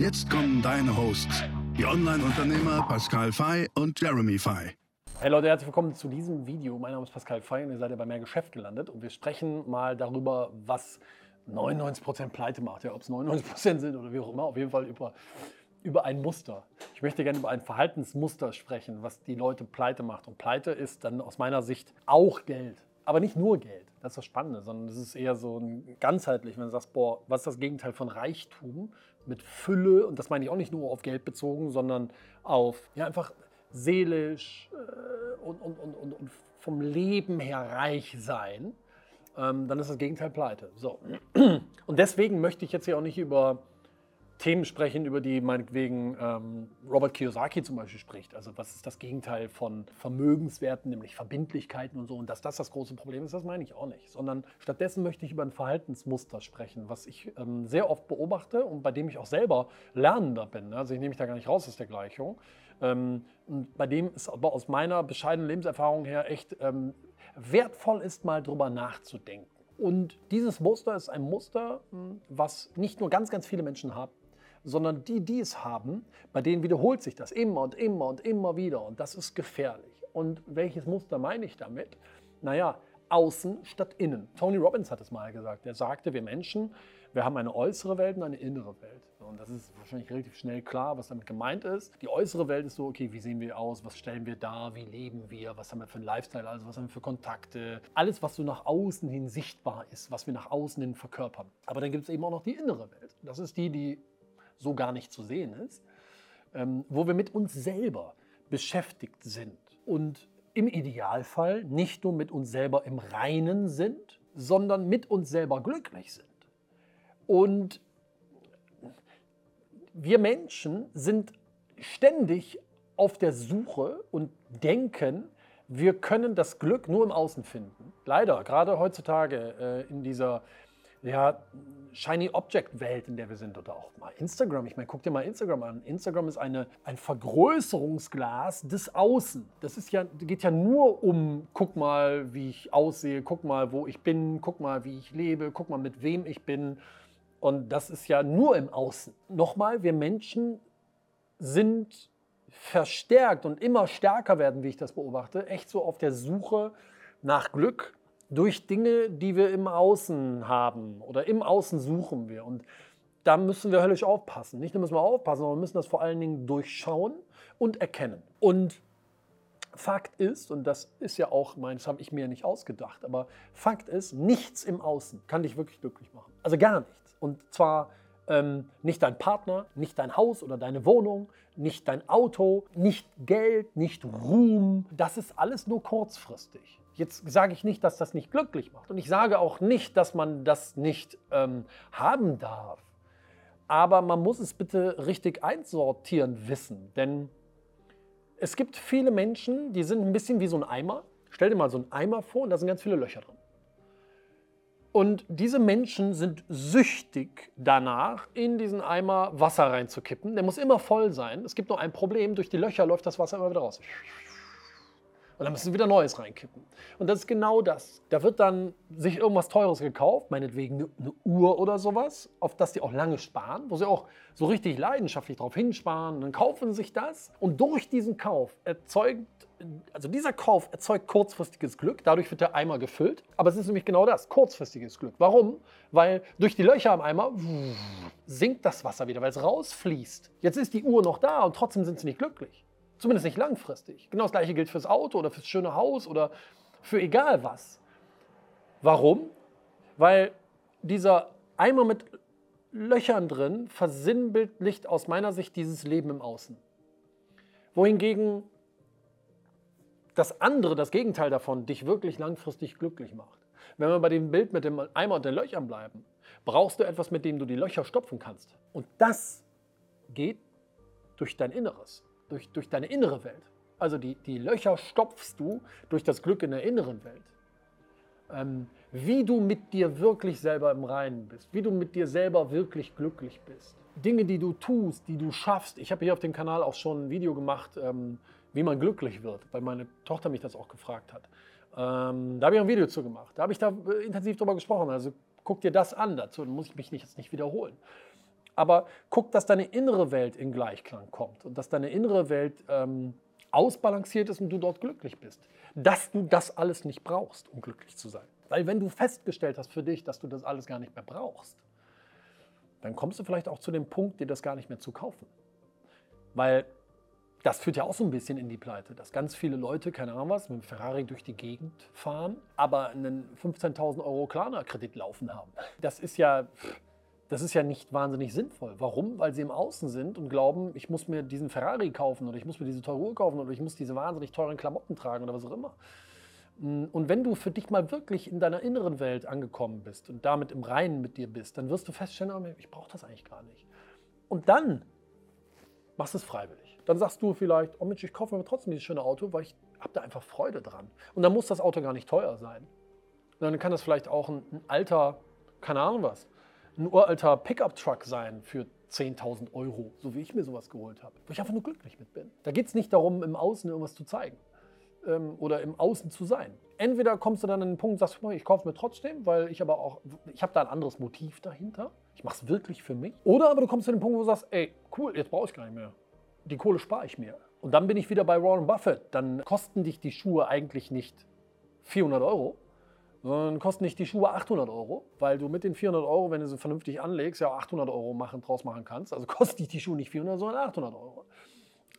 Jetzt kommen deine Hosts, die Online-Unternehmer Pascal Fay und Jeremy Fay. Hey Leute, herzlich willkommen zu diesem Video. Mein Name ist Pascal Fay und ihr seid ja bei mehr Geschäft gelandet und wir sprechen mal darüber, was 99% Pleite macht. Ja, ob es 99% sind oder wie auch immer, auf jeden Fall über, über ein Muster. Ich möchte gerne über ein Verhaltensmuster sprechen, was die Leute pleite macht. Und pleite ist dann aus meiner Sicht auch Geld. Aber nicht nur Geld, das ist das Spannende, sondern es ist eher so ein ganzheitlich, wenn du sagst, boah, was ist das Gegenteil von Reichtum? Mit Fülle, und das meine ich auch nicht nur auf Geld bezogen, sondern auf, ja, einfach seelisch äh, und, und, und, und, vom Leben her reich sein, ähm, dann ist das Gegenteil pleite. So. Und deswegen möchte ich jetzt hier auch nicht über Themen sprechen, über die meinetwegen ähm, Robert Kiyosaki zum Beispiel spricht. Also was ist das Gegenteil von Vermögenswerten, nämlich Verbindlichkeiten und so. Und dass das das große Problem ist, das meine ich auch nicht. Sondern stattdessen möchte ich über ein Verhaltensmuster sprechen, was ich ähm, sehr oft beobachte und bei dem ich auch selber Lernender bin. Also ich nehme mich da gar nicht raus aus der Gleichung. Ähm, und bei dem es aber aus meiner bescheidenen Lebenserfahrung her echt ähm, wertvoll ist, mal drüber nachzudenken. Und dieses Muster ist ein Muster, hm, was nicht nur ganz, ganz viele Menschen haben, sondern die, die es haben, bei denen wiederholt sich das immer und immer und immer wieder und das ist gefährlich. Und welches Muster meine ich damit? Naja, außen statt innen. Tony Robbins hat es mal gesagt. Er sagte, wir Menschen, wir haben eine äußere Welt und eine innere Welt. Und das ist wahrscheinlich relativ schnell klar, was damit gemeint ist. Die äußere Welt ist so, okay, wie sehen wir aus, was stellen wir dar, wie leben wir, was haben wir für einen Lifestyle, also was haben wir für Kontakte. Alles, was so nach außen hin sichtbar ist, was wir nach außen hin verkörpern. Aber dann gibt es eben auch noch die innere Welt. Das ist die, die so gar nicht zu sehen ist, ähm, wo wir mit uns selber beschäftigt sind und im Idealfall nicht nur mit uns selber im Reinen sind, sondern mit uns selber glücklich sind. Und wir Menschen sind ständig auf der Suche und denken, wir können das Glück nur im Außen finden. Leider, gerade heutzutage äh, in dieser ja, Shiny Object Welt, in der wir sind, oder auch mal Instagram. Ich meine, guck dir mal Instagram an. Instagram ist eine, ein Vergrößerungsglas des Außen. Das ist ja, geht ja nur um, guck mal, wie ich aussehe, guck mal, wo ich bin, guck mal, wie ich lebe, guck mal, mit wem ich bin. Und das ist ja nur im Außen. Nochmal, wir Menschen sind verstärkt und immer stärker werden, wie ich das beobachte, echt so auf der Suche nach Glück, durch Dinge, die wir im Außen haben oder im Außen suchen wir. Und da müssen wir höllisch aufpassen. Nicht nur müssen wir aufpassen, sondern wir müssen das vor allen Dingen durchschauen und erkennen. Und Fakt ist, und das ist ja auch, das habe ich mir nicht ausgedacht, aber Fakt ist, nichts im Außen kann dich wirklich glücklich machen. Also gar nichts. Und zwar ähm, nicht dein Partner, nicht dein Haus oder deine Wohnung, nicht dein Auto, nicht Geld, nicht Ruhm. Das ist alles nur kurzfristig. Jetzt sage ich nicht, dass das nicht glücklich macht. Und ich sage auch nicht, dass man das nicht ähm, haben darf. Aber man muss es bitte richtig einsortieren wissen. Denn es gibt viele Menschen, die sind ein bisschen wie so ein Eimer. Stell dir mal so einen Eimer vor und da sind ganz viele Löcher drin. Und diese Menschen sind süchtig danach, in diesen Eimer Wasser reinzukippen. Der muss immer voll sein. Es gibt nur ein Problem, durch die Löcher läuft das Wasser immer wieder raus. Und dann müssen sie wieder Neues reinkippen. Und das ist genau das. Da wird dann sich irgendwas Teures gekauft, meinetwegen eine, Uhr oder sowas, auf das die auch lange sparen, wo sie auch so richtig leidenschaftlich drauf hinsparen. Dann kaufen sie sich das. Und durch diesen Kauf erzeugt, also dieser Kauf erzeugt kurzfristiges Glück. Dadurch wird der Eimer gefüllt. Aber es ist nämlich genau das, kurzfristiges Glück. Warum? Weil durch die Löcher am Eimer sinkt das Wasser wieder, weil es rausfließt. Jetzt ist die Uhr noch da und trotzdem sind sie nicht glücklich. Zumindest nicht langfristig. Genau das gleiche gilt fürs Auto oder fürs schöne Haus oder für egal was. Warum? Weil dieser Eimer mit Löchern drin versinnbildlicht aus meiner Sicht dieses Leben im Außen. Wohingegen das andere, das Gegenteil davon, dich wirklich langfristig glücklich macht. Wenn wir bei dem Bild mit dem Eimer und den Löchern bleiben, brauchst du etwas, mit dem du die Löcher stopfen kannst. Und das geht durch dein Inneres, durch, durch deine innere Welt. Also die, die Löcher stopfst du durch das Glück in der inneren Welt. Ähm, wie du mit dir wirklich selber im Reinen bist, wie du mit dir selber wirklich glücklich bist. Dinge, die du tust, die du schaffst. Ich habe hier auf dem Kanal auch schon ein Video gemacht, ähm, wie man glücklich wird, weil meine Tochter mich das auch gefragt hat. Ähm, da habe ich ein Video zu gemacht. Da habe ich da äh, intensiv drüber gesprochen. Also guck dir das an. Dazu muss ich mich nicht, jetzt nicht wiederholen. Aber guck, dass deine innere Welt in Gleichklang kommt und dass deine innere Welt ähm, ausbalanciert ist und du dort glücklich bist. Dass du das alles nicht brauchst, um glücklich zu sein. Weil wenn du festgestellt hast für dich, dass du das alles gar nicht mehr brauchst, dann kommst du vielleicht auch zu dem Punkt, dir das gar nicht mehr zu kaufen. Weil das führt ja auch so ein bisschen in die Pleite, dass ganz viele Leute, keine Ahnung was, mit dem Ferrari durch die Gegend fahren, aber einen 15.000 Euro Klarna-Kredit laufen haben. Das ist ja, das ist ja nicht wahnsinnig sinnvoll. Warum? Weil sie im Außen sind und glauben, ich muss mir diesen Ferrari kaufen oder ich muss mir diese teure Uhr kaufen oder ich muss diese wahnsinnig teuren Klamotten tragen oder was auch immer. Und wenn du für dich mal wirklich in deiner inneren Welt angekommen bist und damit im Reinen mit dir bist, dann wirst du feststellen, oh, ich brauche das eigentlich gar nicht. Und dann machst du es freiwillig. Dann sagst du vielleicht, oh Mensch, ich kaufe mir trotzdem dieses schöne Auto, weil ich habe da einfach Freude dran. Und dann muss das Auto gar nicht teuer sein. Und dann kann das vielleicht auch ein, ein alter, keine Ahnung was, ein uralter Pickup-Truck sein für 10.000 Euro, so wie ich mir sowas geholt habe, wo ich einfach nur glücklich mit bin. Da geht es nicht darum, im Außen irgendwas zu zeigen ähm, oder im Außen zu sein. Entweder kommst du dann an den Punkt und sagst, ich kaufe mir trotzdem, weil ich aber auch, ich habe da ein anderes Motiv dahinter. Ich mache es wirklich für mich. Oder aber du kommst zu dem Punkt, wo du sagst, ey, cool, jetzt brauche ich gar nicht mehr. Die Kohle spare ich mir. Und dann bin ich wieder bei Warren Buffett. Dann kosten dich die Schuhe eigentlich nicht 400 Euro, sondern kosten dich die Schuhe 800 Euro, weil du mit den 400 Euro, wenn du sie vernünftig anlegst, ja 800 Euro machen, draus machen kannst. Also kosten dich die Schuhe nicht 400, sondern 800 Euro.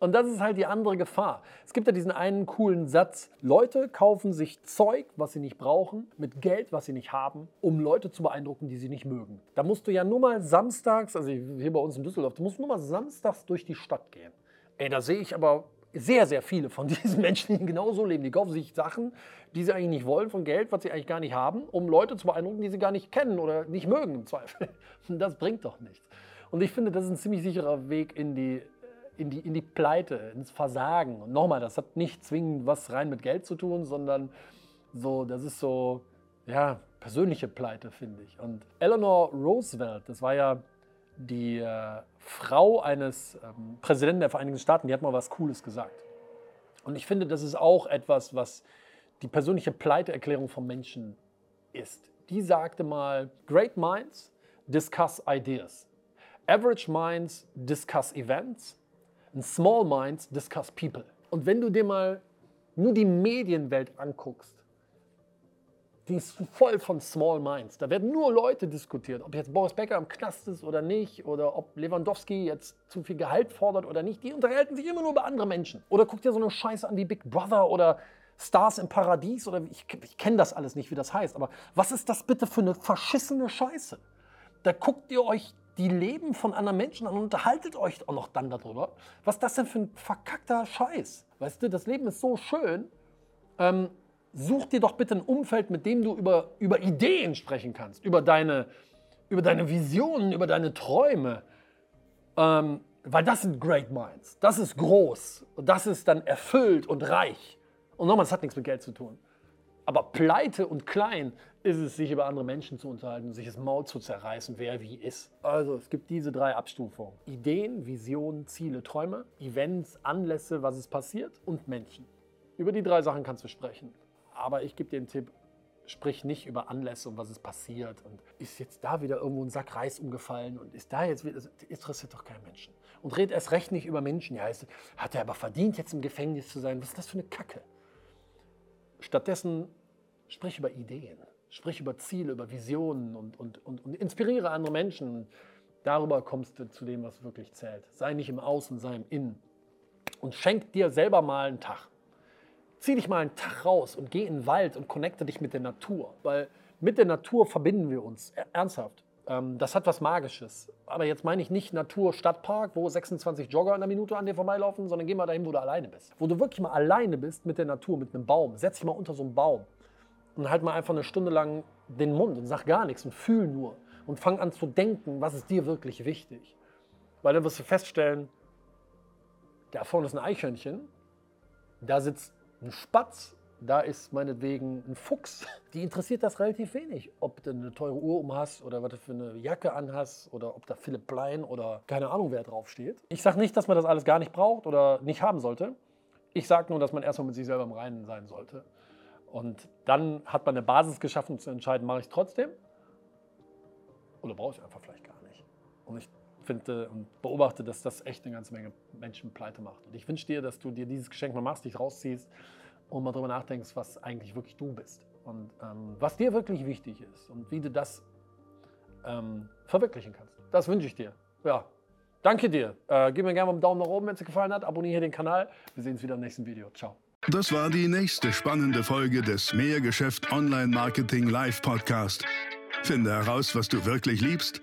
Und das ist halt die andere Gefahr. Es gibt ja diesen einen coolen Satz, Leute kaufen sich Zeug, was sie nicht brauchen, mit Geld, was sie nicht haben, um Leute zu beeindrucken, die sie nicht mögen. Da musst du ja nur mal samstags, also hier bei uns in Düsseldorf, du musst nur mal samstags durch die Stadt gehen. Ey, da sehe ich aber sehr, sehr viele von diesen Menschen, die genauso leben. Die kaufen sich Sachen, die sie eigentlich nicht wollen, von Geld, was sie eigentlich gar nicht haben, um Leute zu beeindrucken, die sie gar nicht kennen oder nicht mögen im Zweifel. Das bringt doch nichts. Und ich finde, das ist ein ziemlich sicherer Weg in die in die, in die Pleite, ins Versagen. Und nochmal, das hat nicht zwingend was rein mit Geld zu tun, sondern so, das ist so, ja, persönliche Pleite, finde ich. Und Eleanor Roosevelt, das war ja die äh, Frau eines ähm, Präsidenten der Vereinigten Staaten, die hat mal was Cooles gesagt. Und ich finde, das ist auch etwas, was die persönliche Pleiteerklärung von Menschen ist. Die sagte mal, Great Minds discuss ideas. Average Minds discuss events and small minds discuss people. Und wenn du dir mal nur die Medienwelt anguckst, die ist voll von Small Minds. Da werden nur Leute diskutiert, ob jetzt Boris Becker im Knast ist oder nicht, oder ob Lewandowski jetzt zu viel Gehalt fordert oder nicht. Die unterhalten sich immer nur über andere Menschen. Oder guck dir so eine Scheiße an wie Big Brother oder Stars im Paradies oder ich, ich kenne das alles nicht, wie das heißt. Aber was ist das bitte für eine verschissene Scheiße? Da guckt ihr euch die Leben von anderen Menschen an und unterhaltet euch auch noch dann darüber. Was ist das denn für ein verkackter Scheiß? Weißt du, das Leben ist so schön. Ähm, such dir doch bitte ein Umfeld, mit dem du über, über Ideen sprechen kannst, über deine, über deine Visionen, über deine Träume. Ähm, weil das sind Great Minds. Das ist groß. Und das ist dann erfüllt und reich. Und nochmal, das hat nichts mit Geld zu tun. Aber pleite und klein ist es, sich über andere Menschen zu unterhalten sich das Maul zu zerreißen, wer wie ist. Also es gibt diese drei Abstufungen. Ideen, Visionen, Ziele, Träume, Events, Anlässe, was ist passiert und Menschen. Über die drei Sachen kannst du sprechen. Aber ich gebe dir einen Tipp, sprich nicht über Anlässe und was ist passiert und ist jetzt da wieder irgendwo ein Sack Reis umgefallen und ist da jetzt wieder, das interessiert doch keinen Menschen. Und red erst recht nicht über Menschen, ja, hat er aber verdient, jetzt im Gefängnis zu sein, was ist das für eine Kacke? Stattdessen sprich über Ideen. Sprich über Ziele, über Visionen und, und, und, und inspiriere andere Menschen. Darüber kommst du zu dem, was wirklich zählt. Sei nicht im Außen, sei im Innen. Und schenk dir selber mal einen Tag. Zieh dich mal einen Tag raus und geh in den Wald und connecte dich mit der Natur. Weil mit der Natur verbinden wir uns. Ernsthaft. Ähm, das hat was Magisches. Aber jetzt meine ich nicht Natur, Stadtpark, wo 26 Jogger in der Minute an dir vorbeilaufen, sondern geh mal dahin, wo du alleine bist. Wo du wirklich mal alleine bist mit der Natur, mit einem Baum. Setz dich mal unter so einen Baum und halt mal einfach eine Stunde lang den Mund und sag gar nichts und fühl nur und fang an zu denken, was ist dir wirklich wichtig. Weil dann wirst du feststellen, da vorne ist ein Eichhörnchen, da sitzt ein Spatz, da ist meinetwegen ein Fuchs. Die interessiert das relativ wenig, ob du eine teure Uhr um hast oder was du für eine Jacke anhast oder ob da Philipp Plein oder keine Ahnung wer draufsteht. Ich sage nicht, dass man das alles gar nicht braucht oder nicht haben sollte. Ich sage nur, dass man erstmal mit sich selber im Reinen sein sollte. Und dann hat man eine Basis geschaffen zu entscheiden, mache ich trotzdem oder brauche ich einfach vielleicht gar nicht. Und ich finde und beobachte, dass das echt eine ganze Menge Menschen pleite macht. Und ich wünsche dir, dass du dir dieses Geschenk mal machst, dich rausziehst und mal darüber nachdenkst, was eigentlich wirklich du bist und ähm, was dir wirklich wichtig ist und wie du das ähm, verwirklichen kannst. Das wünsche ich dir. Ja, danke dir. Äh, gib mir gerne mal einen Daumen nach oben, wenn es dir gefallen hat. Abonniere den Kanal. Wir sehen uns wieder im nächsten Video. Ciao. Das war die nächste spannende Folge des Mehrgeschäft Online Marketing Live Podcast. Finde heraus, was du wirklich liebst